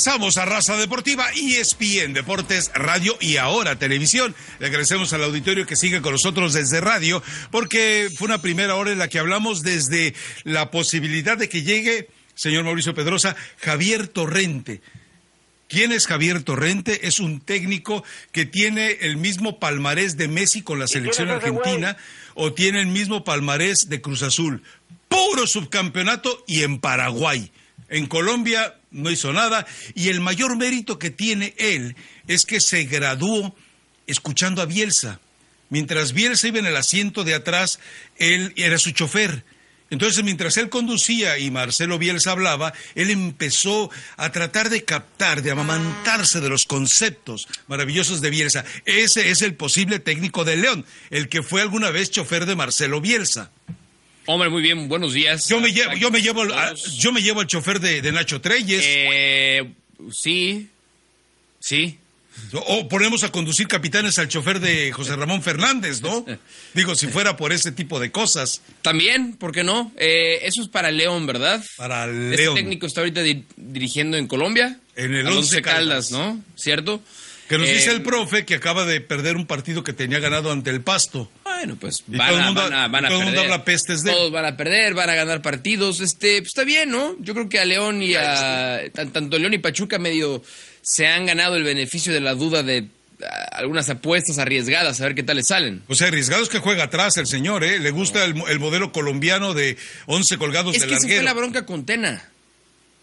Regresamos a Raza Deportiva, ESPN Deportes, Radio y ahora Televisión. Le agradecemos al auditorio que sigue con nosotros desde radio, porque fue una primera hora en la que hablamos desde la posibilidad de que llegue, señor Mauricio Pedrosa, Javier Torrente. ¿Quién es Javier Torrente? Es un técnico que tiene el mismo palmarés de Messi con la selección argentina o tiene el mismo palmarés de Cruz Azul. Puro subcampeonato y en Paraguay. En Colombia no hizo nada y el mayor mérito que tiene él es que se graduó escuchando a Bielsa. Mientras Bielsa iba en el asiento de atrás, él era su chofer. Entonces, mientras él conducía y Marcelo Bielsa hablaba, él empezó a tratar de captar, de amamantarse de los conceptos maravillosos de Bielsa. Ese es el posible técnico de León, el que fue alguna vez chofer de Marcelo Bielsa. Hombre, muy bien, buenos días. Yo me llevo, yo me llevo, yo me llevo al chofer de, Nacho Treyes. Eh, sí, sí. O ponemos a conducir capitanes al chofer de José Ramón Fernández, ¿no? Digo, si fuera por ese tipo de cosas. También, ¿por qué no? Eh, eso es para León, ¿verdad? Para León. Este técnico está ahorita dirigiendo en Colombia. En el Once Caldas, ¿no? ¿Cierto? Que nos dice eh, el profe que acaba de perder un partido que tenía ganado ante el Pasto. Bueno, pues van, a, van a, van a, todo perder. habla pestes de Todos van a perder, van a ganar partidos. Este, pues está bien, ¿no? Yo creo que a León y a. Tanto León y Pachuca medio se han ganado el beneficio de la duda de algunas apuestas arriesgadas, a ver qué tal le salen. O sea, arriesgados que juega atrás el señor, ¿eh? Le gusta el, modelo colombiano de 11 colgados es de que larguero. fue la bronca con Tena.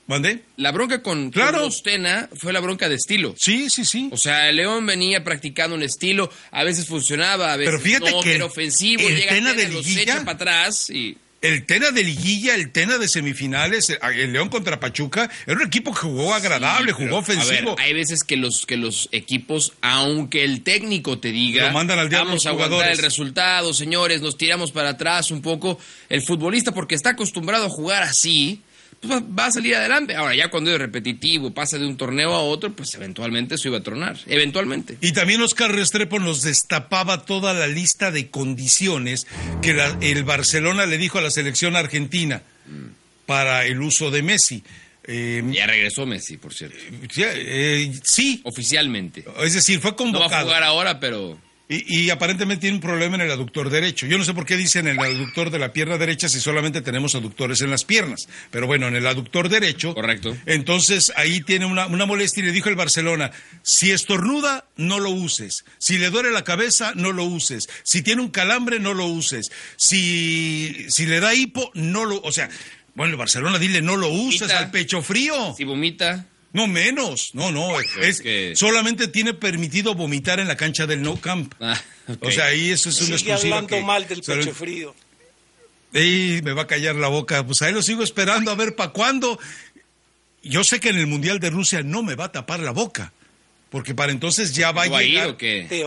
¿Mande? La bronca con, claro. Tena fue la bronca de estilo. Sí, sí, sí. O sea, León venía practicando un estilo, a veces funcionaba, a veces Pero fíjate no, que era ofensivo, el llega Tena de los echa para atrás y el Tena de liguilla, el Tena de semifinales, el León contra Pachuca, era un equipo que jugó agradable, jugó ofensivo. hay veces que los que los equipos, aunque el técnico te diga, mandan al vamos a aguantar el resultado, señores, nos tiramos para atrás un poco, el futbolista porque está acostumbrado a jugar así, pues va a salir adelante. Ahora, ya cuando es repetitivo, pasa de un torneo a otro, pues eventualmente eso iba a tronar, eventualmente. Y también Oscar Restrepo nos destapaba toda la lista de condiciones que el Barcelona le dijo a la selección argentina para el uso de Messi. Eh, ya regresó Messi, por cierto. Eh, sí. Oficialmente. Es decir, fue convocado. No va a jugar ahora, pero... Y, aparentemente tiene un problema en el aductor derecho. Yo no sé por qué dicen el aductor de la pierna derecha si solamente tenemos aductores en las piernas. Pero bueno, en el aductor derecho. Correcto. Entonces ahí tiene una, una molestia y le dijo el Barcelona: si estornuda, no lo uses. Si le duele la cabeza, no lo uses. Si tiene un calambre, no lo uses. Si, si le da hipo, no lo. O sea, bueno, el Barcelona dile: no lo uses al pecho frío. Si vomita. No menos, no, no, es, que... solamente tiene permitido vomitar en la cancha del No Camp. Ah, o sea, ahí eso es una Sigue hablando mal del pecho frío. Y me va a callar la boca, pues ahí lo sigo esperando a ver para cuándo. Yo sé que en el Mundial de Rusia no me va a tapar la boca, porque para entonces ya va a llegar.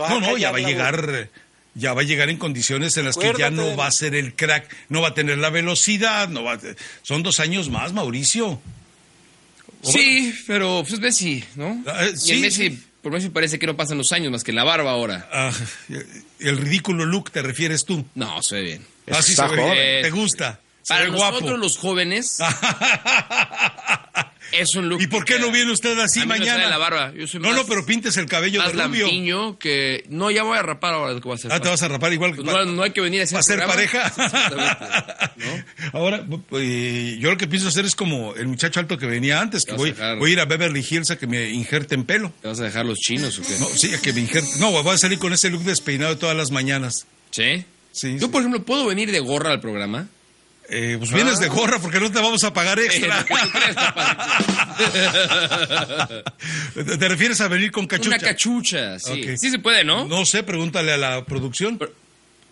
no, no, ya va a llegar. Ya va a llegar en condiciones en las que ya no va a ser el crack, no va a tener la velocidad, no va son dos años más, Mauricio. Sí, pero pues Messi, ¿no? Ah, eh, y el Messi, por Messi parece que no pasan los años más que la barba ahora. Ah, el ridículo look te refieres tú. No, se ve bien. Así ah, se ve bien. ¿Te gusta? Para nosotros los jóvenes Es un look. ¿Y por qué no viene usted así mañana? la barba. no, no, pero pintes el cabello de rubio. que no, ya voy a rapar ahora. ¿qué voy a hacer? Ah, te vas a rapar igual que. Pues no, hay que venir a hacer. pareja? Ahora, pues, yo lo que pienso hacer es como el muchacho alto que venía antes, que voy, a ir a Beverly Hills a que me injerten pelo. ¿Te vas a dejar los chinos o qué? No, sí, a que me injerten. No, voy a salir con ese look despeinado todas las mañanas. ¿Sí? Sí. Yo, por ejemplo, ¿puedo venir de gorra al programa? Eh, pues vienes de gorra porque no te vamos a pagar extra. ¿Te refieres a venir con cachucha? Una cachucha, sí. Sí se puede, ¿no? No sé, pregúntale a la producción.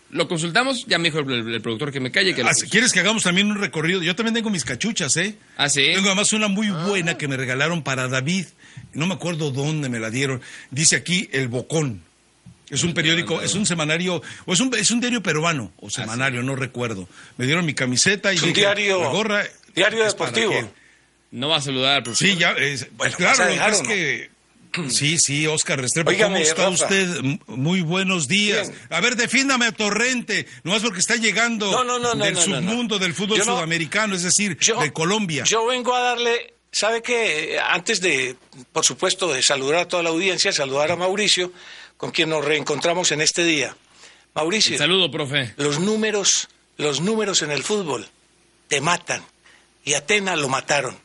lo consultamos, ya me dijo el, productor que me calle. Que ah, ¿Quieres que hagamos también un recorrido? Yo también tengo mis cachuchas, ¿eh? Ah, sí. Tengo además una muy ah. buena que me regalaron para David. No me acuerdo dónde me la dieron. Dice aquí El Bocón. Es un periódico, es un semanario, o es un, es un diario peruano, o semanario, no recuerdo. Me dieron mi camiseta y un diario, gorra. Diario deportivo. No va a saludar, profesor. Sí, ya, bueno, claro, es que... Sí, sí, Oscar Restrepo, ¿cómo está usted? Muy buenos días. A ver, defiéndame a Torrente, nomás porque está llegando del submundo del fútbol sudamericano, es decir, de Colombia. Yo vengo a darle sabe que antes de, por supuesto, de saludar a toda la audiencia, saludar a Mauricio, con quien nos reencontramos en este día. Mauricio. saludo, profe. Los números, los números en el fútbol te matan. Y Atena lo mataron.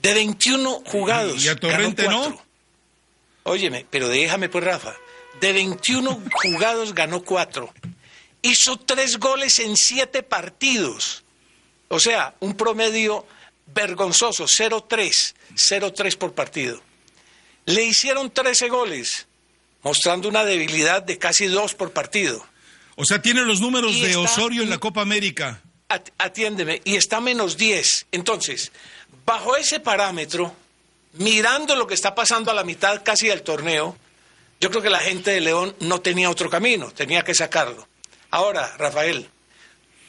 De 21 jugados. ¿Y a Torrente no? Óyeme, pero déjame pues, Rafa. De 21 jugados ganó 4. Hizo 3 goles en 7 partidos. O sea, un promedio vergonzoso, 0-3, 0-3 por partido. Le hicieron 13 goles, mostrando una debilidad de casi 2 por partido. O sea, tiene los números de Osorio en la Copa América. Atiéndeme, y está menos 10. Entonces, bajo ese parámetro, mirando lo que está pasando a la mitad casi del torneo, yo creo que la gente de León no tenía otro camino, tenía que sacarlo. Ahora, Rafael,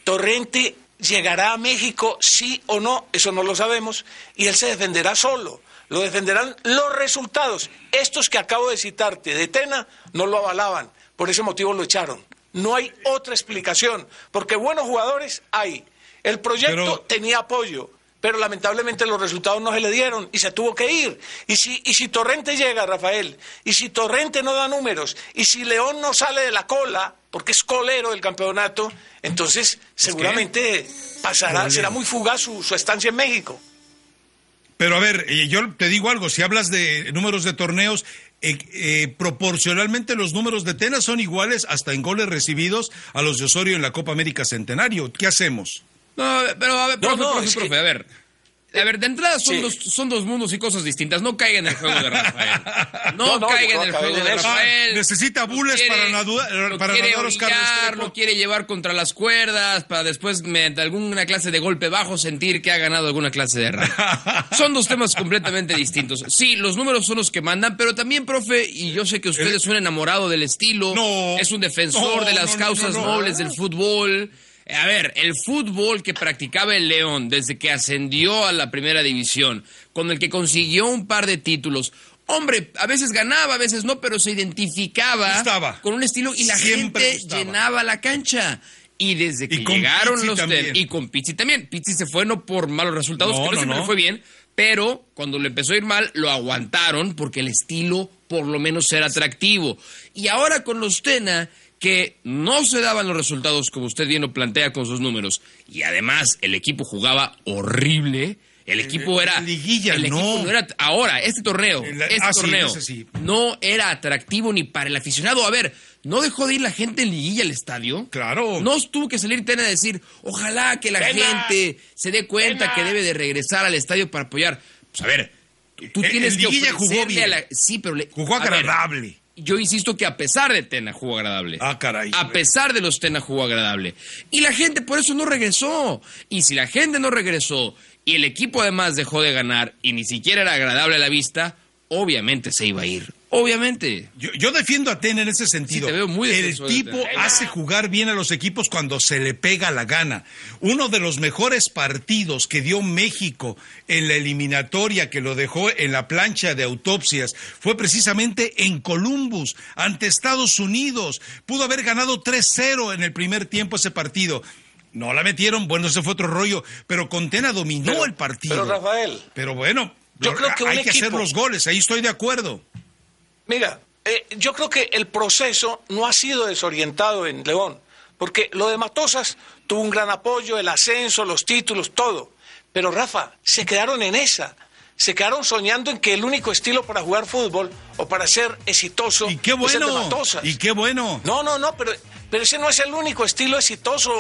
Torrente llegará a México, sí o no, eso no lo sabemos, y él se defenderá solo. Lo defenderán los resultados. Estos que acabo de citarte de Tena no lo avalaban, por ese motivo lo echaron. No hay otra explicación, porque buenos jugadores hay. El proyecto tenía apoyo, pero lamentablemente los resultados no se le dieron y se tuvo que ir. Y si, y si Torrente llega, Rafael, y si Torrente no da números, y si León no sale de la cola, porque es colero del campeonato, entonces seguramente pasará, será muy fugaz su, estancia en México. Pero a ver, eh, yo te digo algo, si hablas de números de torneos, eh, eh, proporcionalmente los números de Tena son iguales hasta en goles recibidos a los de Osorio en la Copa América Centenario. ¿Qué hacemos? No, pero a ver, profe, profe, a ver. A ver, de entrada son, dos, son dos mundos y cosas distintas. No caiga en el juego de Rafael. No, caiga en el juego de Rafael. necesita bules para, nadar, para quiere nadar Lo quiere llevar contra las cuerdas para después, mediante alguna clase de golpe bajo, sentir que ha ganado alguna clase de rap. son dos temas completamente distintos. Sí, los números son los que mandan, pero también, profe, y yo sé que usted es un enamorado del estilo. No, es un defensor de las causas nobles del fútbol. A ver, el fútbol que practicaba el León desde que ascendió a la primera división, con el que consiguió un par de títulos, hombre, a veces ganaba, a veces no, pero se identificaba con un estilo y la gente llenaba la cancha. Y desde que llegaron los y con Pizzi también. Pizzi se fue no por malos resultados, que no, siempre le fue bien, pero cuando le empezó a ir mal, lo aguantaron porque el estilo por lo menos era atractivo. Y ahora con los Tena que no se daban los resultados como usted bien lo plantea con sus números. Y además el equipo jugaba horrible. El equipo era. Liguilla, el no. era. Ahora, este torneo, este ah, torneo no era atractivo ni para el aficionado. A ver, ¿no dejó de ir la gente en liguilla al estadio? Claro. No tuvo que salir Tena a decir, ojalá que la gente se dé cuenta que debe de regresar al estadio para apoyar. Pues a ver, tú tienes que jugó bien. Sí, pero le... jugó agradable yo insisto que a pesar de Tena jugó agradable. Ah, caray. A pesar de los Tena jugó agradable. Y la gente por eso no regresó. Y si la gente no regresó y el equipo además dejó de ganar y ni siquiera era agradable a la vista, obviamente se iba a ir. Obviamente. Yo, defiendo a Ten en ese sentido. el tipo hace jugar bien a los equipos cuando se le pega la gana. Uno de los mejores partidos que dio México en la eliminatoria que lo dejó en la plancha de autopsias fue precisamente en Columbus, ante Estados Unidos. Pudo haber ganado 3-0 en el primer tiempo ese partido. No la metieron, bueno, ese fue otro rollo, pero Contena dominó el partido. Pero Rafael. Pero bueno, yo creo que hay que hacer los goles, ahí estoy de acuerdo. Mira, eh, yo creo que el proceso no ha sido desorientado en León, porque lo de Matosas tuvo un gran apoyo, el ascenso, los títulos, todo. Pero Rafa, se quedaron en esa. Se quedaron soñando en que el único estilo para jugar fútbol o para ser exitoso ¿Y qué bueno? es el de Matosas. Y qué bueno. No, no, no, pero, pero ese no es el único estilo exitoso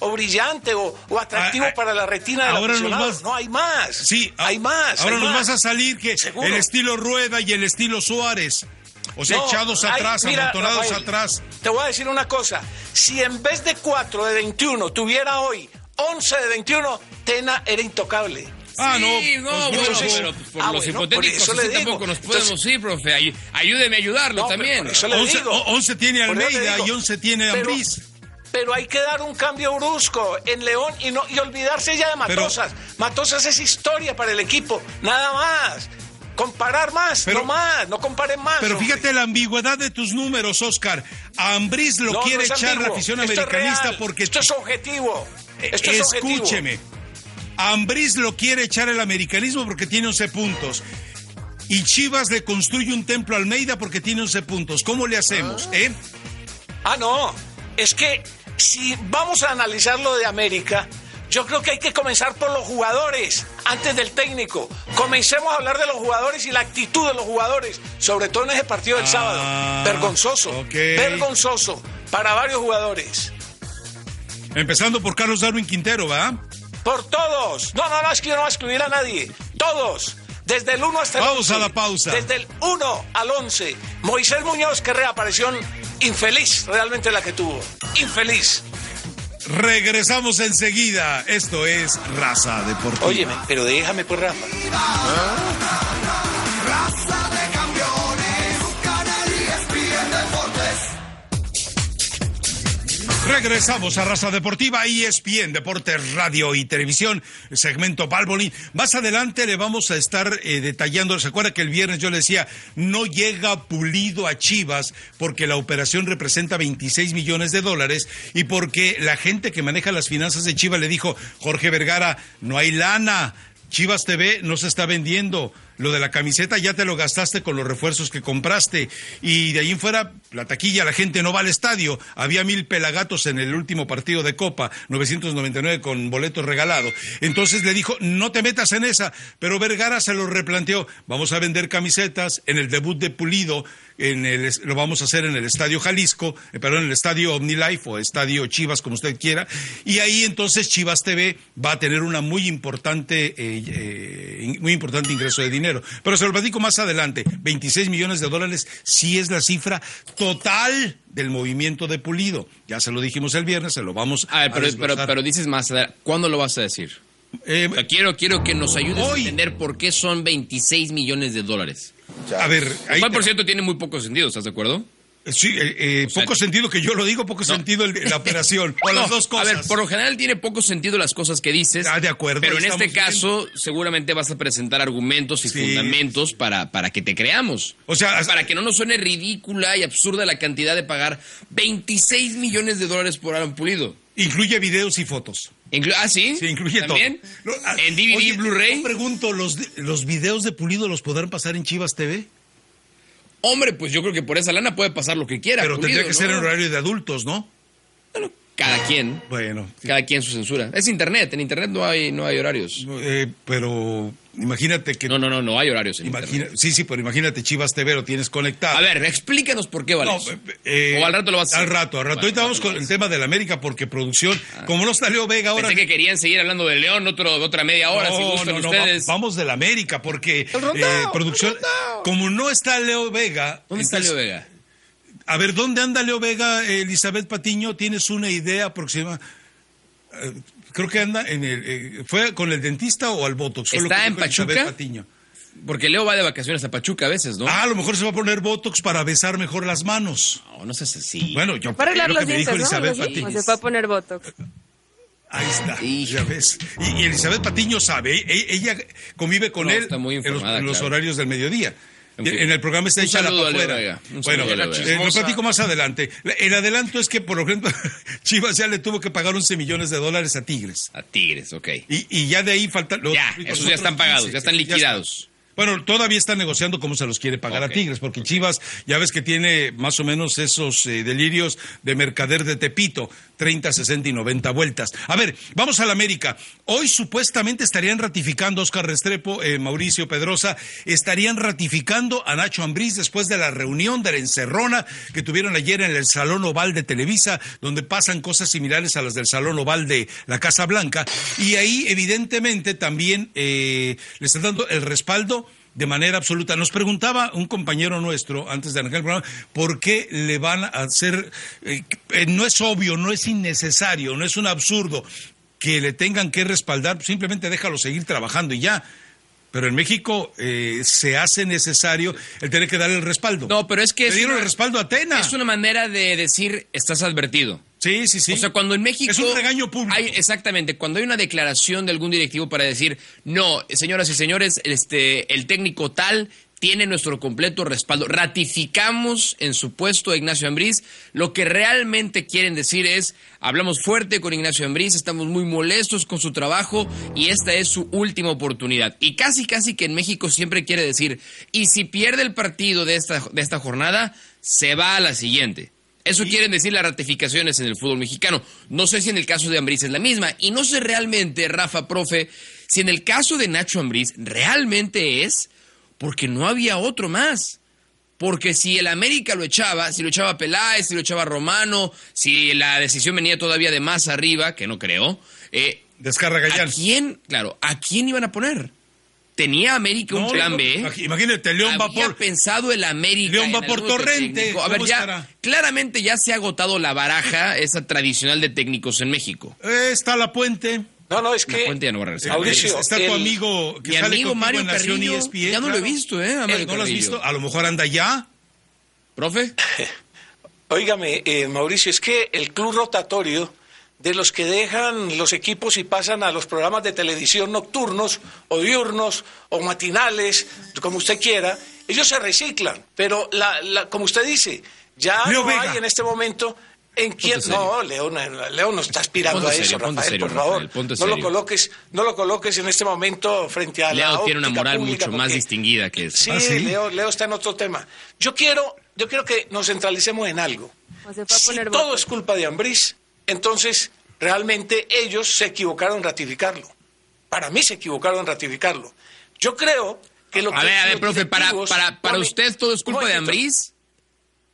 o, brillante o, atractivo ah, ah, para la retina de ahora los No, hay más. Sí, hay más. Ahora nos vas a salir que el estilo Rueda y el estilo Suárez. O sea, echados atrás, amontonados atrás. Te voy a decir una cosa. Si en vez de 4 de 21 tuviera hoy 11 de 21, Tena era intocable. Ah, no, no, pues, pero pues, por ah, los hipotéticos así tampoco nos podemos ir, profe. ayúdeme a ayudarlo también. 11, tiene Almeida y 11 tiene Ambriz. Pero hay que dar un cambio brusco en León y no y olvidarse ya de Matosas. Matosas es historia para el equipo, nada más. Comparar más, no más, no comparen más. Pero fíjate la ambigüedad de tus números, Oscar. A Ambriz lo quiere echar la afición americanista porque. Esto es objetivo. Esto Escúcheme. Ambriz lo quiere echar el americanismo porque tiene 11 puntos. Y Chivas le construye un templo a Almeida porque tiene 11 puntos. ¿Cómo le hacemos? Eh? Ah, no. Es que si vamos a analizar lo de América, yo creo que hay que comenzar por los jugadores antes del técnico. Comencemos a hablar de los jugadores y la actitud de los jugadores, sobre todo en ese partido del Ah, sábado. Vergonzoso, vergonzoso para varios jugadores. Empezando por Carlos Darwin Quintero, ¿va? Por todos. No, no, no, es que yo no voy a excluir a nadie. Todos. Desde el 1 hasta el Vamos 11. a la pausa. Desde el 1 al 11. Moisés Muñoz, que reaparición infeliz realmente la que tuvo. Infeliz. Regresamos enseguida. Esto es Raza Deportiva. Óyeme, pero déjame por Rafa. Raza Regresamos a Raza Deportiva, E ESPN, Deportes, Radio y Televisión, segmento Balboni. Más adelante le vamos a estar eh, detallando. ¿Se acuerda que el viernes yo le decía, no llega pulido a Chivas porque la operación representa 26 millones de dólares y porque la gente que maneja las finanzas de Chivas le dijo, Jorge Vergara, no hay lana. Chivas TV no se está vendiendo. Lo de la camiseta ya te lo gastaste con los refuerzos que compraste. Y de ahí en fuera, la taquilla, la gente no va al estadio. Había mil pelagatos en el último partido de Copa, 999 con boletos regalados. Entonces le dijo, no te metas en esa. Pero Vergara se lo replanteó. Vamos a vender camisetas en el debut de Pulido. En el, lo vamos a hacer en el Estadio Jalisco, eh, perdón, en el Estadio OmniLife o Estadio Chivas, como usted quiera. Y ahí entonces Chivas TV va a tener una muy importante, eh, eh, muy importante ingreso de dinero. Pero se lo platico más adelante. 26 millones de dólares sí es la cifra total del movimiento de Pulido. Ya se lo dijimos el viernes, se lo vamos A ver, pero, pero, desglosar. pero dices más, adelante, ¿cuándo lo vas a decir? Eh, quiero, quiero que nos ayudes Hoy. a entender por qué son 26 millones de dólares. A ver, ahí te- por cierto, tiene muy poco sentido, ¿estás de acuerdo? sí, eh, eh, sea, poco sentido que yo lo digo, poco sentido el- la operación. O las dos cosas. A ver, por lo general tiene poco sentido las cosas que dices. Ah, de acuerdo, Pero en este caso, seguramente vas a presentar argumentos y Sí. fundamentos para, para que te creamos. O sea, para que no nos suene ridícula y absurda la cantidad de pagar 26 millones de dólares por Alan Pulido. incluye videos y fotos. Inclu- ah, sí. Sí, incluye ¿También? todo. No, ah, En DVD, oye, Blu-ray. yo pregunto, ¿los, ¿los videos de Pulido los podrán pasar en Chivas TV? Hombre, pues yo creo que por esa lana puede pasar lo que quiera. Pero Pulido, tendría que ¿no? ser en horario de adultos, ¿no? Bueno, cada quien. Bueno. Cada quien su censura. Es internet. En internet no hay, no hay horarios. Eh, pero imagínate que... No, no, no, no hay horarios en imagina- sí, sí, pero imagínate Chivas TV lo tienes conectado. A ver, explícanos por qué vale No, eh, o al rato lo vas a Al hacer. rato, al rato. Bueno, Ahorita al vamos con el tema de la América porque producción, Ah. como no está Leo Vega ahora... Pensé que querían seguir hablando de León otro, otra media hora, si gustan no, no, ustedes. va- vamos de la América porque rondao, eh, producción, como no está Leo Vega, ¿Dónde está Leo Vega? A ver, ¿dónde anda Leo Vega, eh, Elizabeth Patiño? ¿Tienes una idea aproximada? Eh, creo que anda en el... eh, ¿Fue con el dentista o al Botox? Fue lo ¿Está que en Pachuca? Patiño. Porque Leo va de vacaciones a Pachuca a veces, ¿no? Ah, a lo mejor se va a poner Botox para besar mejor las manos. No, no seas así. Bueno, yo Para arreglar los que me dijo dientes, se fue a poner Botox. Ahí está, ya ves. Y, y Elizabeth Patiño sabe, e- ella convive con No, él está muy en los, horarios del mediodía. En fin. En el programa está hecha la afuera. Bueno, eh, lo platico más adelante. La- El adelanto es que, por ejemplo, Chivas ya le tuvo que pagar 11 millones de dólares a Tigres. A Tigres, ok. Y, y ya de ahí faltan... los- Ya, los esos ya están pagados, 15, ya están liquidados. están. Bueno, todavía están negociando cómo se los quiere pagar a Tigres, porque Chivas ya ves que tiene más o menos esos eh, delirios de mercader de Tepito, 30, 60 y 90 vueltas. A ver, vamos a la América. Hoy supuestamente estarían ratificando Oscar Restrepo, eh, Mauricio Pedrosa, estarían ratificando a Nacho Ambriz después de la reunión de la encerrona que tuvieron ayer en el Salón Oval de Televisa, donde pasan cosas similares a las del Salón Oval de la Casa Blanca. Y ahí, evidentemente, también eh, le están dando el respaldo de manera absoluta. Nos preguntaba un compañero nuestro antes de arrancar el programa por qué le van a hacer, eh, no es obvio, no es innecesario, no es un absurdo que le tengan que respaldar, simplemente déjalo seguir trabajando y ya. Pero en México eh, se hace necesario el tener que dar el respaldo. No, pero es que Le dieron una- el respaldo a Atena. Es una manera de decir, estás advertido. Sí, sí, sí. O sea, cuando en México... Es un regaño público. hay- exactamente, cuando hay una declaración de algún directivo para decir, no, señoras y señores, este, el técnico tal tiene nuestro completo respaldo. Ratificamos en su puesto a Ignacio Ambriz. Lo que realmente quieren decir es, hablamos fuerte con Ignacio Ambriz, estamos muy molestos con su trabajo y esta es su última oportunidad. Y casi, casi que en México siempre quiere decir, y si pierde el partido de esta, de esta jornada, se va a la siguiente. Eso quieren decir las ratificaciones en el fútbol mexicano. No sé si en el caso de Ambriz es la misma. Y no sé realmente, Rafa, profe, si en el caso de Nacho Ambriz realmente es porque no había otro más. Porque si el América lo echaba, si lo echaba Peláez, si lo echaba Romano, si la decisión venía todavía de más arriba, que no creo, eh, Descarga ¿a quién, claro, a quién iban a poner? ¿Tenía América un No, plan B? Imagínate, León va Había por. pensado el América. León va por Torrente. A ver, ¿cómo ya, estará? claramente ya se ha agotado la baraja, esa tradicional de técnicos en México. Eh, está la puente. No, no, es La que. Puente ya no va a regresar. Mauricio, está tu amigo que Mi sale amigo Mario en Carrillo, ESPN, ya no lo he visto, ¿eh? a Mario ¿No lo has visto? A lo mejor anda ya. ¿Profe? Óigame, eh, Mauricio, es que el club rotatorio de los que dejan los equipos y pasan a los programas de televisión nocturnos o diurnos o matinales, como usted quiera, ellos se reciclan, pero la, la- como usted dice, ya Leo no Vega. hay en este momento en quién no, León, León no está aspirando Ponte a eso, serio, Rafael, serio, por favor. Rafael, no lo coloques, no lo coloques en este momento frente a la Leo tiene una moral mucho más distinguida que esa. Sí, ¿Ah, sí? Leo, Leo está en otro tema. Yo quiero, yo quiero que nos centralicemos en algo. O se fue a Si todo es culpa de Ambriz, entonces realmente ellos se equivocaron en ratificarlo. Para mí se equivocaron en ratificarlo. Yo creo que lo A que ver, a ver, profe, para, para, para ponen- usted todo es culpa de. Ambriz.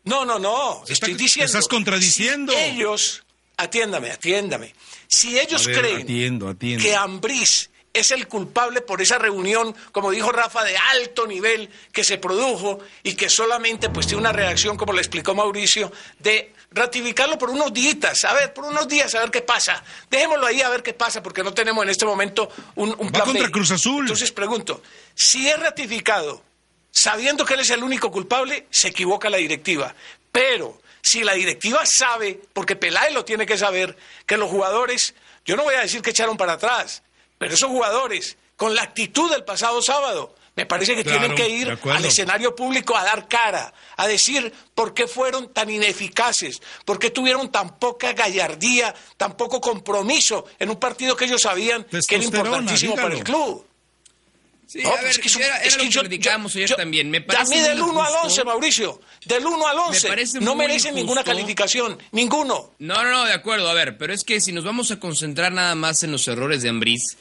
No, no, no. Estoy está- diciendo. estás contradiciendo. si ellos, atiéndame, atiéndame. Si ellos ver, creen atiendo, atiendo. que Ambriz es el culpable por esa reunión, como dijo Rafa, de alto nivel que se produjo y que solamente pues tiene una reacción, como le explicó Mauricio, de ratificarlo por unos días, a ver, por unos días, a ver qué pasa. Dejémoslo ahí a ver qué pasa, porque no tenemos en este momento un, un Va plan contra B. Cruz Azul. Entonces pregunto, si es ratificado, sabiendo que él es el único culpable, se equivoca la directiva. Pero si la directiva sabe, porque Peláez lo tiene que saber, que los jugadores, yo no voy a decir que echaron para atrás, pero esos jugadores, con la actitud del pasado sábado, me parece que Claro, tienen que ir al escenario público a dar cara, a decir por qué fueron tan ineficaces, por qué tuvieron tan poca gallardía, tan poco compromiso en un partido que ellos sabían que era importantísimo para el dígalo. club. Sí, No, a ver, pues es que es un- era, es era que lo que yo- platicábamos yo- ayer yo- también. Me a parece mí del muy 1 al injusto. 11, Mauricio. Del 1 al 11. parece no merecen ninguna calificación. Ninguno. No, no, no, de acuerdo. A ver, pero es que si nos vamos a concentrar nada más en los errores de Ambriz,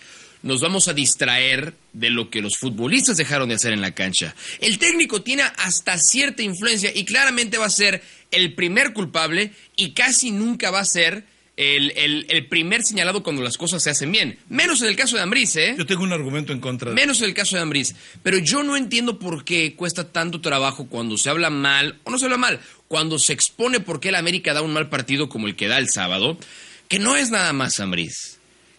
nos vamos a distraer de lo que los futbolistas dejaron de hacer en la cancha. El técnico tiene hasta cierta influencia y claramente va a ser el primer culpable y casi nunca va a ser el, el- el primer señalado cuando las cosas se hacen bien. Menos en el caso de Ambriz, ¿eh? Yo tengo un argumento en contra de Menos en el caso de Ambriz. Pero yo no entiendo por qué cuesta tanto trabajo cuando se habla mal, o no se habla mal, cuando se expone por qué el América da un mal partido como el que da el sábado, que no es nada más Ambriz.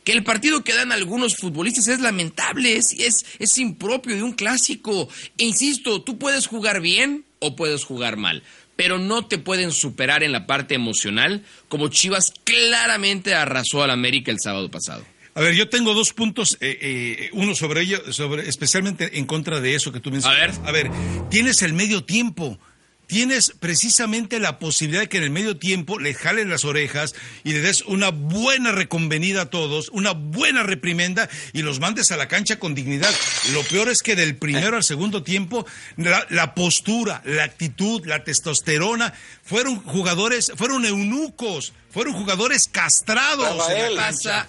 Que el partido que dan algunos futbolistas es lamentable, es, es, es impropio de un clásico. E insisto, tú puedes jugar bien o puedes jugar mal, pero no te pueden superar en la parte emocional como Chivas claramente arrasó al América el sábado pasado. A ver, yo tengo dos puntos, eh, eh, uno sobre ello, sobre, especialmente en contra de eso que tú mencionas. ver. A ver, tienes el medio tiempo. Tienes precisamente la posibilidad de que en el medio tiempo le jalen las orejas y le des una buena reconvenida a todos, una buena reprimenda y los mandes a la cancha con dignidad. Lo peor es que del primero al segundo tiempo, la, la postura, la actitud, la testosterona, fueron jugadores, fueron eunucos, fueron jugadores castrados. en la Rafael, cancha. Pasa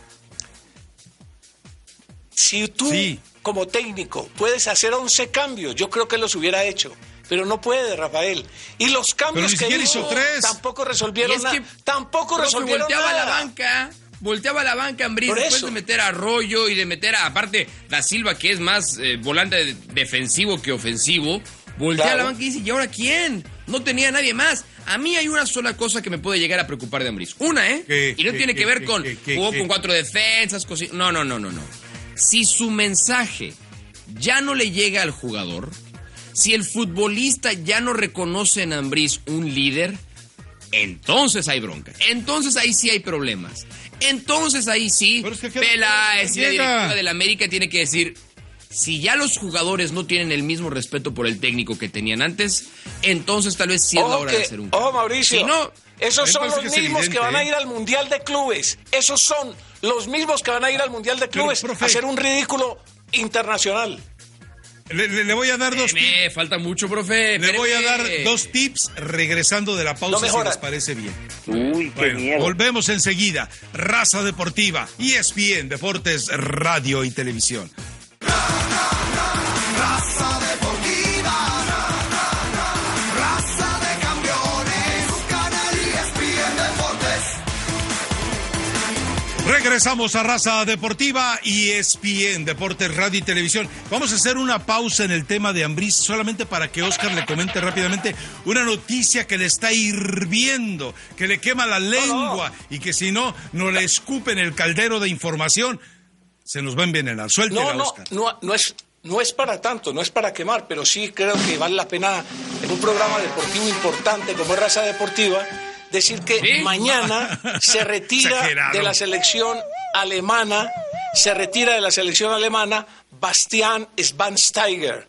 Si tú, Sí. como técnico, puedes hacer 11 cambios, yo creo que los hubiera hecho. Pero no puede, Rafael. Y los cambios ni que hizo hizo tres. tampoco resolvieron es nada. Tampoco resolvieron volteaba nada. la banca, volteaba la banca Ambriz Por después eso. de meter a Arroyo y de meter a, aparte, Da Silva, que es más eh, volante de- defensivo que ofensivo, voltea Claro. a la banca y dice, ¿y ahora quién? No tenía nadie más. A mí hay una sola cosa que me puede llegar a preocupar de Ambriz. Una, ¿eh? ¿Qué? y no ¿Qué, tiene qué, que ver qué, con, jugó qué? con cuatro defensas, cosi- No, no, no, no, no. Si su mensaje ya no le llega al jugador, si el futbolista ya no reconoce en Ambriz un líder, entonces hay bronca. Entonces ahí sí hay problemas. Entonces ahí sí, Pero es que, ¿qué- Peláez y la directiva del América tiene que decir, Si ya los jugadores no tienen el mismo respeto por el técnico que tenían antes, entonces tal vez sí es la Ojo, hora que- de hacer un ojo, cambio. Mauricio. Si no, esos son los que mismos que van a ¿eh? ir al Mundial de Clubes. Esos son los mismos que van a ir al Mundial de Pero, Clubes profe- a hacer un ridículo internacional. Le, le- le voy a dar dos tips. Espéreme, falta mucho, profe. Le voy a dar dos tips regresando de la No pausa si les parece bien. Uy, qué Bueno, miedo. volvemos enseguida. Raza Deportiva, ESPN, Deportes, Radio y Televisión. Raza Regresamos a Raza Deportiva y ESPN, Deportes, Radio y Televisión. Vamos a hacer una pausa en el tema de Ambriz solamente para que Oscar le comente rápidamente una noticia que le está hirviendo, que le quema la lengua y que si no, no le escupen el caldero de información. Se nos va a envenenar. Suéltela, No, no, Oscar. no, no es, no es para tanto, no es para quemar, pero sí creo que vale la pena en un programa deportivo importante como es Raza Deportiva decir que ¿Sí? mañana se retira de la selección alemana, se retira de la selección alemana Bastian Schweinsteiger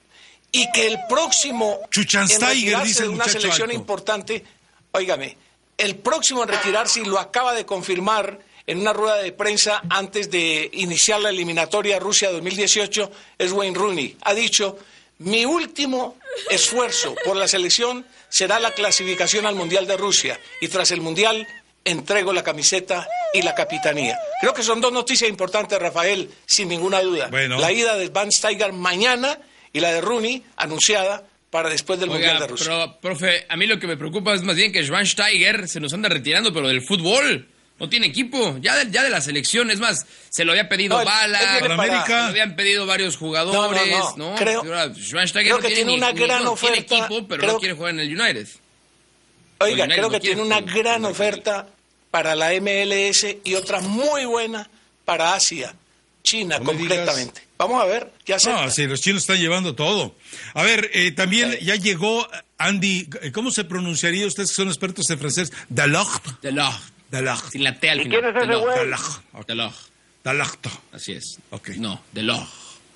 y que el próximo en dice de una selección alto. importante, óigame, el próximo en retirarse y lo acaba de confirmar en una rueda de prensa antes de iniciar la eliminatoria Rusia 2018 es Wayne Rooney. Ha dicho, mi último esfuerzo por la selección será la clasificación al Mundial de Rusia y tras el Mundial entrego la camiseta y la capitanía. Creo que son dos noticias importantes, Rafael, sin ninguna duda. Bueno. La ida de Van Steiger mañana y la de Rooney anunciada para después del Mundial de Rusia. pero, profe, a mí lo que me preocupa es más bien que Schweinsteiger se nos anda retirando, pero del fútbol. No tiene equipo, ya de, ya de la selección, es más, se lo había pedido No, Bala, Para América. se lo habían pedido varios jugadores, No, ¿no? no, no. Creo- creo no que tiene una ni- gran no, Tiene oferta, equipo, pero creo- no quiere jugar en el United. Oiga, creo que tiene una gran oferta para la MLS y otra muy buena para Asia, China digas. completamente. Vamos a ver qué hace. No, sí, los chinos están llevando todo. A ver, eh, también ya llegó Andy, ¿cómo se pronunciaría ustedes que son expertos en francés? Dalot. Delors, Dalot. sin la T al ¿Y final. quién es ese Delors, güey? Dalot. así es. Ok. No, Delors.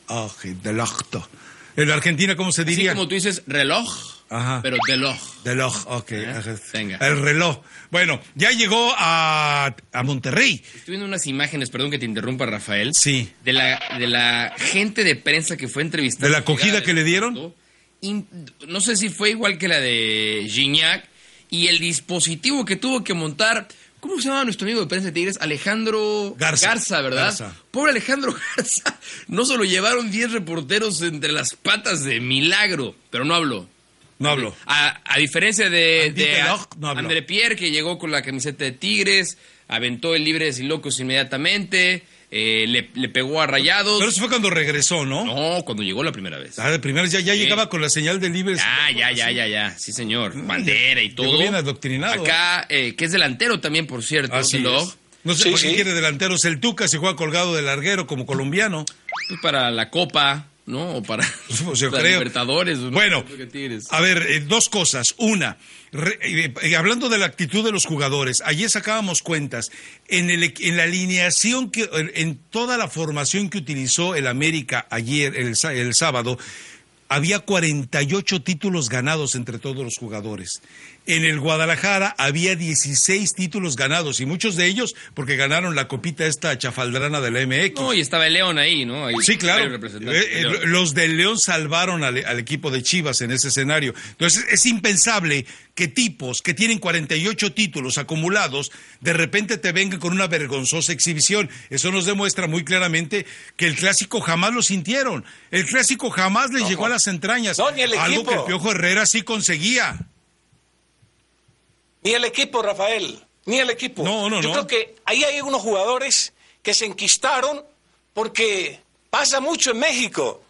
Ok, Dalot. En Argentina, ¿cómo se Así diría? como tú dices reloj, Ajá. pero Delors. Reloj, ok. ¿Eh? Venga. El reloj. Bueno, ya llegó a, a Monterrey. Estoy viendo unas imágenes, perdón que te interrumpa, Rafael. Sí. De la, de la gente de prensa que fue entrevistada. ¿De la acogida que le dieron? In- no sé si fue igual que la de Gignac. Y el dispositivo que tuvo que montar. ¿Cómo se llama nuestro amigo de prensa de Tigres? Alejandro Garza. ¿verdad? Garza. Pobre Alejandro Garza. No solo llevaron 10 reporteros entre las patas de milagro, pero no habló. No hablo. A, a diferencia de, de no habló. André Pierre, que llegó con la camiseta de Tigres, aventó el libre de locos inmediatamente, eh, le, le pegó a Rayados. Pero eso fue cuando regresó, ¿no? No, cuando llegó la primera vez. Ah, de primeras ya, ya Sí. llegaba con la señal de libres. Ya, ya, ya, ya, ya. Sí, señor. Bandera y Llegó todo. bien adoctrinado. Acá, eh, que es delantero también, por cierto. Así es. No sé Sí, por qué sí. quiere delanteros el Tuca si juega colgado de larguero como colombiano. Pues para la Copa, ¿no? O para Pues yo la creo. Libertadores. ¿no? Bueno, a ver, eh, dos cosas. Una, re- eh, eh, hablando de la actitud de los jugadores, ayer sacábamos cuentas. En, el, en la alineación, que, en- toda la formación que utilizó el América ayer, el, el sábado, había 48 títulos ganados entre todos los jugadores. En el Guadalajara había 16 títulos ganados y muchos de ellos porque ganaron la copita esta chafaldrana de la MX. No, y estaba el León ahí, ¿no? Ahí- Sí, claro. Eh, de eh, León. los del León salvaron al, al equipo de Chivas en ese escenario. Entonces, es impensable que tipos que tienen 48 títulos acumulados de repente te vengan con una vergonzosa exhibición. Eso nos demuestra muy claramente que el clásico jamás lo sintieron. El clásico jamás les llegó a las entrañas. No, ni el algo equipo. que el Piojo Herrera sí conseguía. Ni el equipo, Rafael, ni el equipo. No, no, Yo no. creo que ahí hay unos jugadores que se enquistaron porque pasa mucho en México.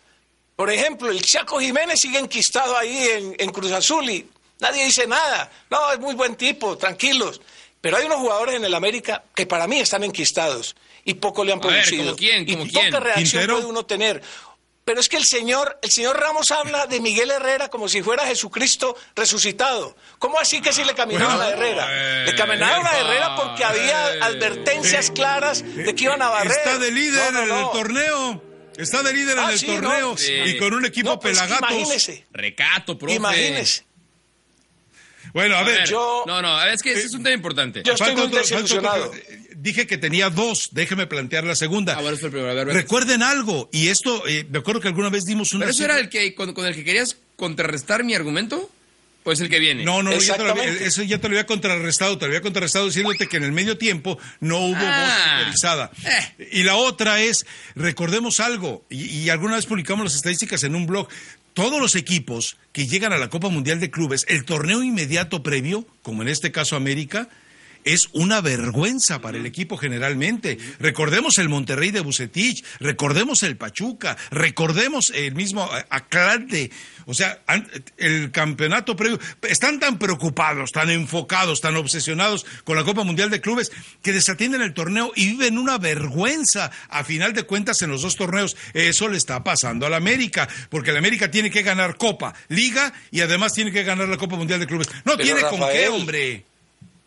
Por ejemplo, el Chaco Jiménez sigue enquistado ahí en, en Cruz Azul y nadie dice nada. No, es muy buen tipo, tranquilos. Pero hay unos jugadores en el América que para mí están enquistados y poco le han A ver, producido. ¿como quién? ¿Como y quién? poca reacción ¿Quintero? puede uno tener. Pero es que el señor, el señor Ramos habla de Miguel Herrera como si fuera Jesucristo resucitado. ¿Cómo así que si le caminaron Bueno, a Herrera? eh, le caminaron a Herrera porque había eh. advertencias claras de que iban a barrer. Está de líder No, no, en el torneo. Está de líder en Ah, el sí, torneo sí. y con un equipo pues, Recato, profe. imagínese. Bueno, a A ver, ver, Yo- No, no, es que ese es un tema importante. Yo estoy muy otro-. Dije que tenía dos, déjeme plantear la segunda. Ah, bueno, fue el primero. A ver, a ver. Recuerden algo, y esto, eh, me acuerdo que alguna vez dimos una... ¿Pero eso era el que con, con el que querías contrarrestar mi argumento? ¿O es el que viene? No, no, ya te lo eso ya te lo había contrarrestado, te lo había contrarrestado diciéndote que en el medio tiempo no hubo Ah, voz autorizada. eh. Y la otra es, recordemos algo, y, y alguna vez publicamos las estadísticas en un blog, todos los equipos que llegan a la Copa Mundial de Clubes, el torneo inmediato previo, como en este caso América, es una vergüenza para el equipo generalmente. Recordemos el Monterrey de Bucetich, recordemos el Pachuca, recordemos el mismo eh, Atlante. O sea, el campeonato previo. Están tan preocupados, tan enfocados, tan obsesionados con la Copa Mundial de Clubes que desatienden el torneo y viven una vergüenza. A final de cuentas, en los dos torneos, eso le está pasando al América, porque el América tiene que ganar Copa, Liga y además tiene que ganar la Copa Mundial de Clubes. No Pero, tiene con qué, hombre.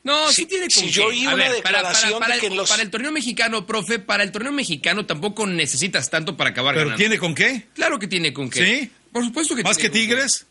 No, sí Si- tiene con si qué. yo oí A una ver, para, para, declaración para de que el, los- para el torneo mexicano, profe, para el torneo mexicano tampoco necesitas tanto para acabar Pero ganando. tiene con qué. Claro que tiene con qué. ¿Sí? Por supuesto que Más que con. Tigres.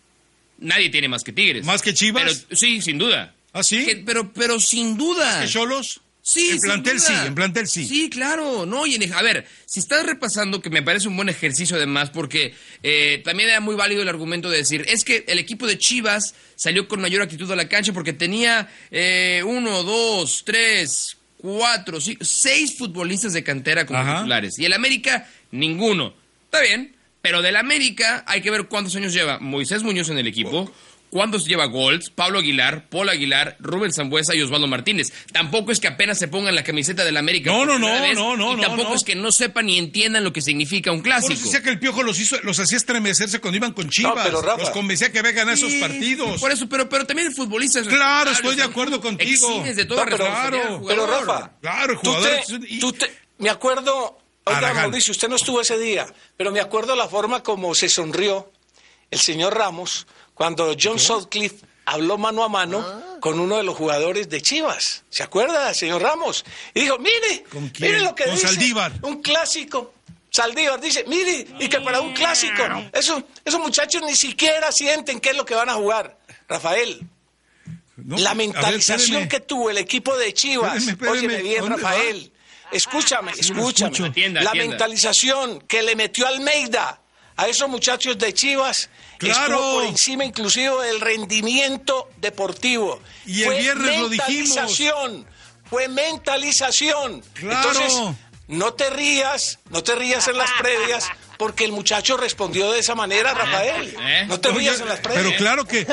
Nadie tiene más que Tigres. ¿Más que Chivas? Pero, sí, sin duda. ¿Ah, sí? Que- pero, pero sin duda. ¿Que Cholos? Sí, En plantel duda. sí, en plantel sí. Sí, claro. No, y en- a ver, si estás repasando, que me parece un buen ejercicio además, porque eh, también era muy válido el argumento de decir, es que el equipo de Chivas salió con mayor actitud a la cancha porque tenía eh, uno, dos, tres, cuatro, cinco, seis futbolistas de cantera como Ajá. titulares. Y el América, ninguno. Está bien, pero del América hay que ver cuántos años lleva Moisés Muñoz en el equipo. ¿Cuántos lleva Golds? Pablo Aguilar, Paul Aguilar, Rubén Zambuesa y Osvaldo Martínez. Tampoco es que apenas se pongan la camiseta del América. No, no, no, vez, no, no, Y no, tampoco no. es que no sepan ni entiendan lo que significa un Por eso clásico. decía que el Piojo los hizo, los hacía estremecerse cuando iban con Chivas. pero, Rafa. los convencía que había ganado esos Sí, partidos. Por eso, pero, pero también el futbolista es Claro, estoy de acuerdo contigo. de toda No, pero- Pero jugador. Rafa, Claro, el tú jugador te- tú te- me acuerdo, oiga. Mauricio, usted no estuvo ese día, pero me acuerdo la forma como se sonrió el señor Ramos cuando John Sutcliffe habló mano a mano Ah. con uno de los jugadores de Chivas. ¿Se acuerda, señor Ramos? Y dijo, mire, ¿Con quién? mire lo que Con dice. Saldívar. Un clásico. Saldívar dice, mire, y que para un clásico, eso, esos muchachos ni siquiera sienten qué es lo que van a jugar. Rafael, No, la ver, mentalización que tuvo el equipo de Chivas, óyeme bien, ¿dónde Rafael, escúchame, lo escúchame. escucho. Atienda, la atienda. mentalización que le metió Almeida a esos muchachos de Chivas Claro. estuvo por encima inclusive del rendimiento deportivo. Y el Fue viernes lo dijimos. mentalización, Fue mentalización. Claro. Entonces, no te rías, no te rías en las previas, porque el muchacho respondió de esa manera, Rafael. ¿Eh? No te No, rías yo- en las previas. Pero claro que,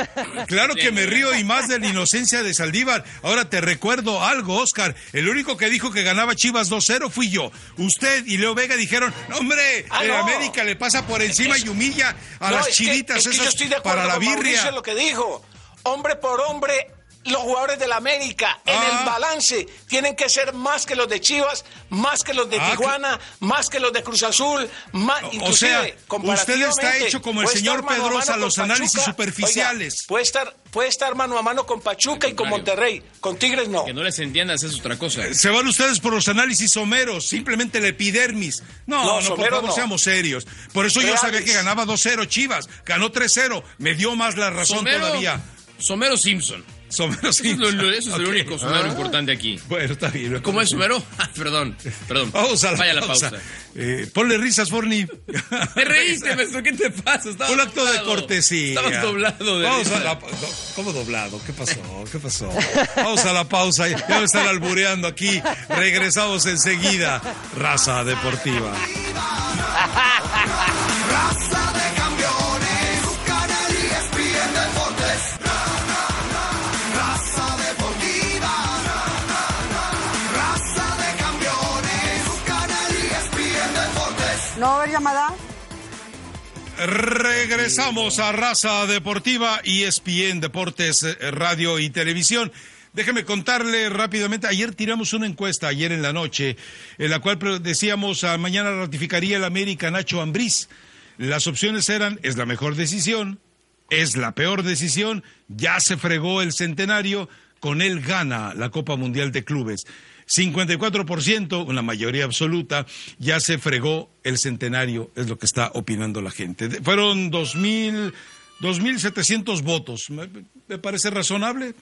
claro que me río y más de la inocencia de Saldívar. Ahora te recuerdo algo, Oscar. El único que dijo que ganaba Chivas 2-0 fui yo. Usted y Leo Vega dijeron, "No, hombre, Ah, el no. América le pasa por encima y humilla a No, las es que- chivitas es que yo esas estoy de acuerdo para la Mauricio birria. lo que dijo. Hombre por hombre, los jugadores del América en Ah. el balance tienen que ser más que los de Chivas, más que los de Ah, Tijuana, más que los de Cruz Azul, más, O- sea, usted está hecho como el señor Pedrosa, los análisis Pachuca. superficiales. Oiga, puede estar, puede estar mano a mano con Pachuca y con. Monterrey, con Tigres no. Que no les entiendas es otra cosa. Se van ustedes por los análisis someros, simplemente la epidermis. No, No, no, por favor, no. seamos serios. Por eso yo sabía que ganaba 2-0 Chivas, ganó 3-0, me dio más la razón Somero, todavía. Somero Simpson. Somero Eso sí. es, lo- lo- eso es el Ok. único somero importante aquí. Bueno, está bien. ¿Cómo es Somero? Ah, perdón, perdón. Vamos a la Vaya pausa. la pausa. Eh, ponle risas, Forni. Te reíste, maestro, ¿qué te pasa? Estabas Un acto de cortesía. Estabas doblado de Vamos a la ¿Cómo doblado? ¿Qué pasó? ¿Qué pasó? Vamos a la pausa. Ya me están albureando aquí. Regresamos enseguida. Raza Deportiva. Raza de ¿No a llamada? Regresamos a Raza Deportiva y ESPN Deportes, eh, Radio y Televisión. Déjeme contarle rápidamente, ayer tiramos una encuesta, ayer en la noche, en la cual decíamos, ah, mañana ratificaría el América Nacho Ambriz. Las opciones eran, es la mejor decisión, es la peor decisión, ya se fregó el centenario, con él gana la Copa Mundial de Clubes. 54%, una mayoría absoluta, ya se fregó el centenario, es lo que está opinando la gente. Fueron 2.000, 2.700 votos. Me, me parece razonable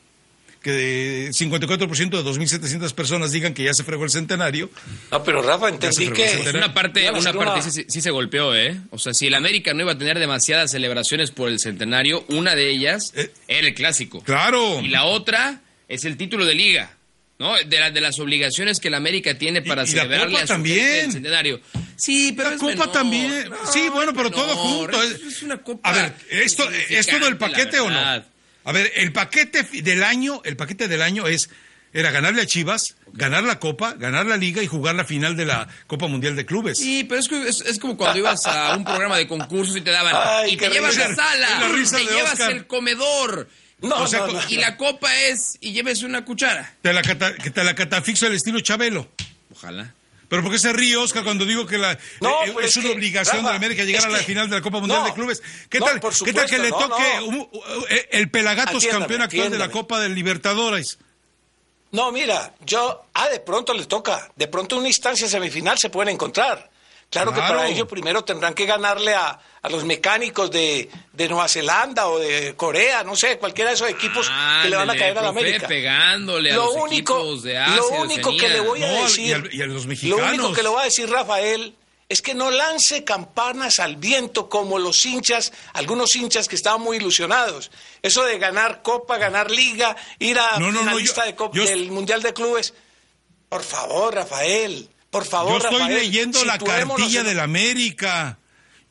que 54% de 2.700 personas digan que ya se fregó el centenario. No, pero Rafa, entendí que... Una parte, una parte sí se golpeó, ¿eh? O sea, si el América no iba a tener demasiadas celebraciones por el centenario, una de ellas Eh. era el clásico. Claro. Y la otra es el título de liga, ¿no? De, la- de las obligaciones que el América tiene para Y- y la celebrarle Copa a su también. el centenario. Sí, pero La es copa menor. también. No, sí, bueno, pero es todo menor. junto. Es, es una copa. A ver, ¿esto es todo el paquete la o no? A ver, el paquete del año, el paquete del año es era ganarle a Chivas, ganar la Copa, ganar la Liga y jugar la final de la Copa Mundial de Clubes. Sí, pero es, que es, es como cuando ibas a un programa de concursos y te daban. Ay, y te qué llevas la sala, la risa te de llevas Oscar. el comedor. No, O sea, no, no. Y la copa es. Y lleves una cuchara. Te la, cata- que te la catafixo al estilo Chabelo. Ojalá. Pero ¿por qué se ríe, Oscar, cuando digo que la, No, eh, es es una que, obligación de Rafa, la América llegar a la que- final de la Copa Mundial no, de Clubes? ¿Qué no, tal, por ¿qué tal que le supuesto, no, toque no. un- uh, eh, el Pelagatos Atiéndame, campeón actual de la. Copa del Libertadores? No, mira, yo, ah, de pronto les toca, de pronto una instancia semifinal se pueden encontrar. Claro, que para ello primero tendrán que ganarle a, a los mecánicos de, de Nueva Zelanda o de Corea, no sé, cualquiera de esos equipos que le van a caer a la América. pegándole a lo los único, equipos de Asia, lo único que le voy a No, y decir, a- y a los lo único que le a decir, Rafael, es que no lance campanas al viento como los hinchas, algunos hinchas que estaban muy ilusionados. Eso de ganar Copa, ganar Liga, ir a No, no, no, finalista yo- de Copa, yo- del Mundial de Clubes. Por favor, Rafael, por Yo favor, estoy Rafael. leyendo la cartilla en- de la América.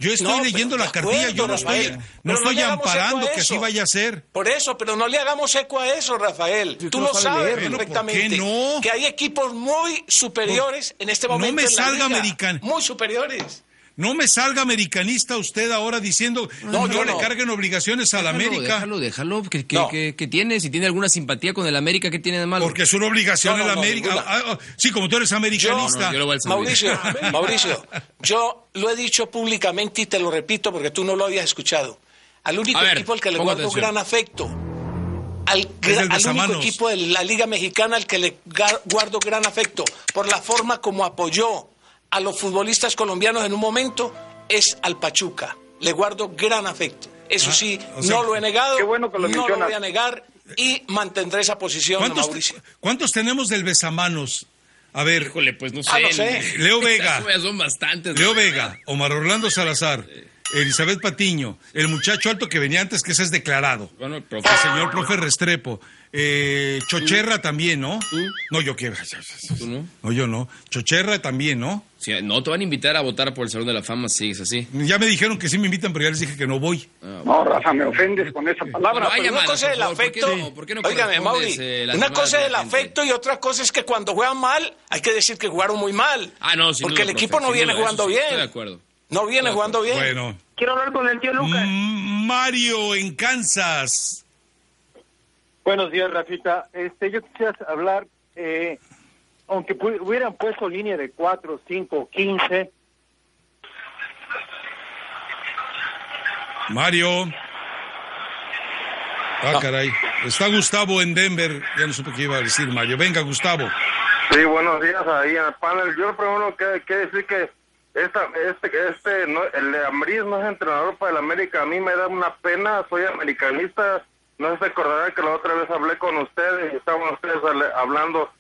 Yo estoy No, leyendo la cartilla, yo no estoy, Rafael, no estoy amparando que así vaya a ser. Por eso, pero no le hagamos eco a eso, Rafael. Si Tú tú lo no sabes ¿por perfectamente. qué no? Que hay equipos muy superiores en este No momento. me en la salga liga. americano. Muy superiores. No me salga americanista usted ahora diciendo No, no, yo le no. carguen obligaciones a la Déjalo, América. Déjalo, déjalo. que que- No. que- que tiene? Si tiene alguna simpatía con el América, ¿qué tiene de malo? Porque es una obligación no, América. Ah, ah, sí, como tú eres americanista. Yo lo. Mauricio, Mauricio, yo lo he dicho públicamente y te lo repito porque tú no lo habías escuchado. Al único ver, equipo al que le guardo atención. gran afecto, al, el único equipo de la Liga Mexicana al que le guardo gran afecto por la forma como apoyó a los futbolistas colombianos en un momento es al Pachuca. Le guardo gran afecto. Eso Ah, sí, o sea, no lo he negado, qué bueno que lo no lo voy a negar y mantendré esa posición, ¿Cuántos, Mauricio. ¿Cuántos tenemos del besamanos? A ver, Híjole, pues no sé. Ah, no sé. Leo Vega. Son bastantes. Leo Vega, Omar Orlando Salazar, Elizabeth Patiño, el muchacho alto que venía antes, que ese es declarado. Bueno, el profe. El señor profe Restrepo. Eh, Chocherra también, ¿no? No, yo qué. ¿Tú no? No, yo no. Chocherra también, ¿no? Sí, no te van a invitar a votar por el Salón de la Fama si sigues así. Ya me dijeron que sí me invitan, pero ya les dije que no voy. No, Rafa, me ofendes con esa palabra. Pero una mala, cosa por es el favor, ¿por qué afecto. no- por qué no Óigame, Mauri, eh, una cosa es el afecto y otra cosa es que cuando juegan mal, hay que decir que jugaron muy mal. Ah, no, sin Porque duda, el profe, equipo no viene duda, jugando sí, bien. Estoy de acuerdo. No viene jugando bien. Bueno. Quiero hablar con el tío Lucas. Mario en Kansas. Buenos días, Rafita. Este, yo quisiera hablar, eh, aunque pu- hubieran puesto línea de 4, 5, 15, Mario. Ah, caray. Está Gustavo en Denver. Ya no supe qué iba a decir Mario. Venga, Gustavo. Sí, buenos días ahí en el panel. Yo lo primero que que decir que esta, este, este, no, el de Ambriz no es entrenador para el América. A mí me da una pena, soy americanista. No se acordará que la otra vez hablé con ustedes y estaban ustedes hablando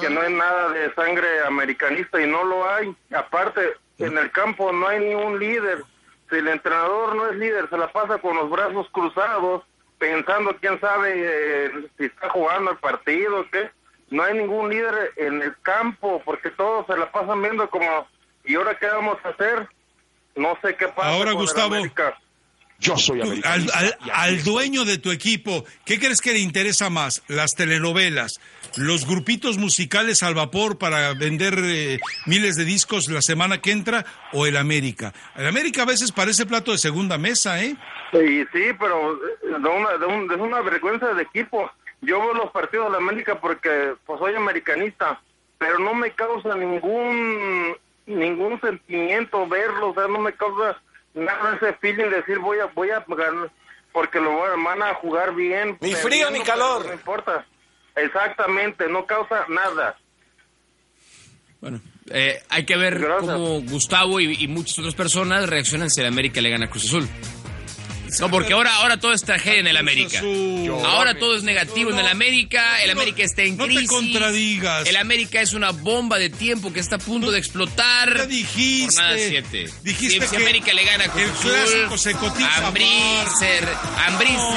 que no hay nada de sangre americanista y no lo hay. Aparte, en el campo no hay ni un líder. Si el entrenador no es líder, se la pasa con los brazos cruzados, pensando quién sabe eh, si está jugando el partido, qué. No hay ningún líder en el campo porque todos se la pasan viendo como, ¿y ahora qué vamos a hacer? No sé qué pasa. Ahora, con el Gustavo. América. Yo soy Al, americanista. al- al dueño de tu equipo, ¿qué crees que le interesa más? ¿Las telenovelas? ¿Los grupitos musicales al vapor para vender eh, miles de discos la semana que entra? ¿O el América? El América a veces parece plato de segunda mesa, ¿eh? Sí, sí, pero eh, de una, de un- de una vergüenza de equipo. Yo veo los partidos de la América porque pues soy americanista, pero no me causa ningún ningún sentimiento verlo, o sea, no me causa nada ese feeling de decir voy a voy a ganar porque lo van a jugar bien. Ni frío ni calor. No importa. Exactamente, no causa nada. Bueno, eh, hay que ver Gracias. cómo Gustavo y, y muchas otras personas reaccionan si el América le gana a Cruz Azul. No, porque ahora, ahora todo es tragedia en el América. Ahora todo es negativo en el América. El América está en no te crisis. contradigas. El América es una bomba de tiempo que está a punto de explotar. Dijiste. Jornada 7. Dijiste si, América le gana a Cruz el clásico se cotiza aparte. se,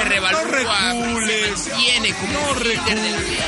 revalúa. no recules. se mantiene como No líder del- recules.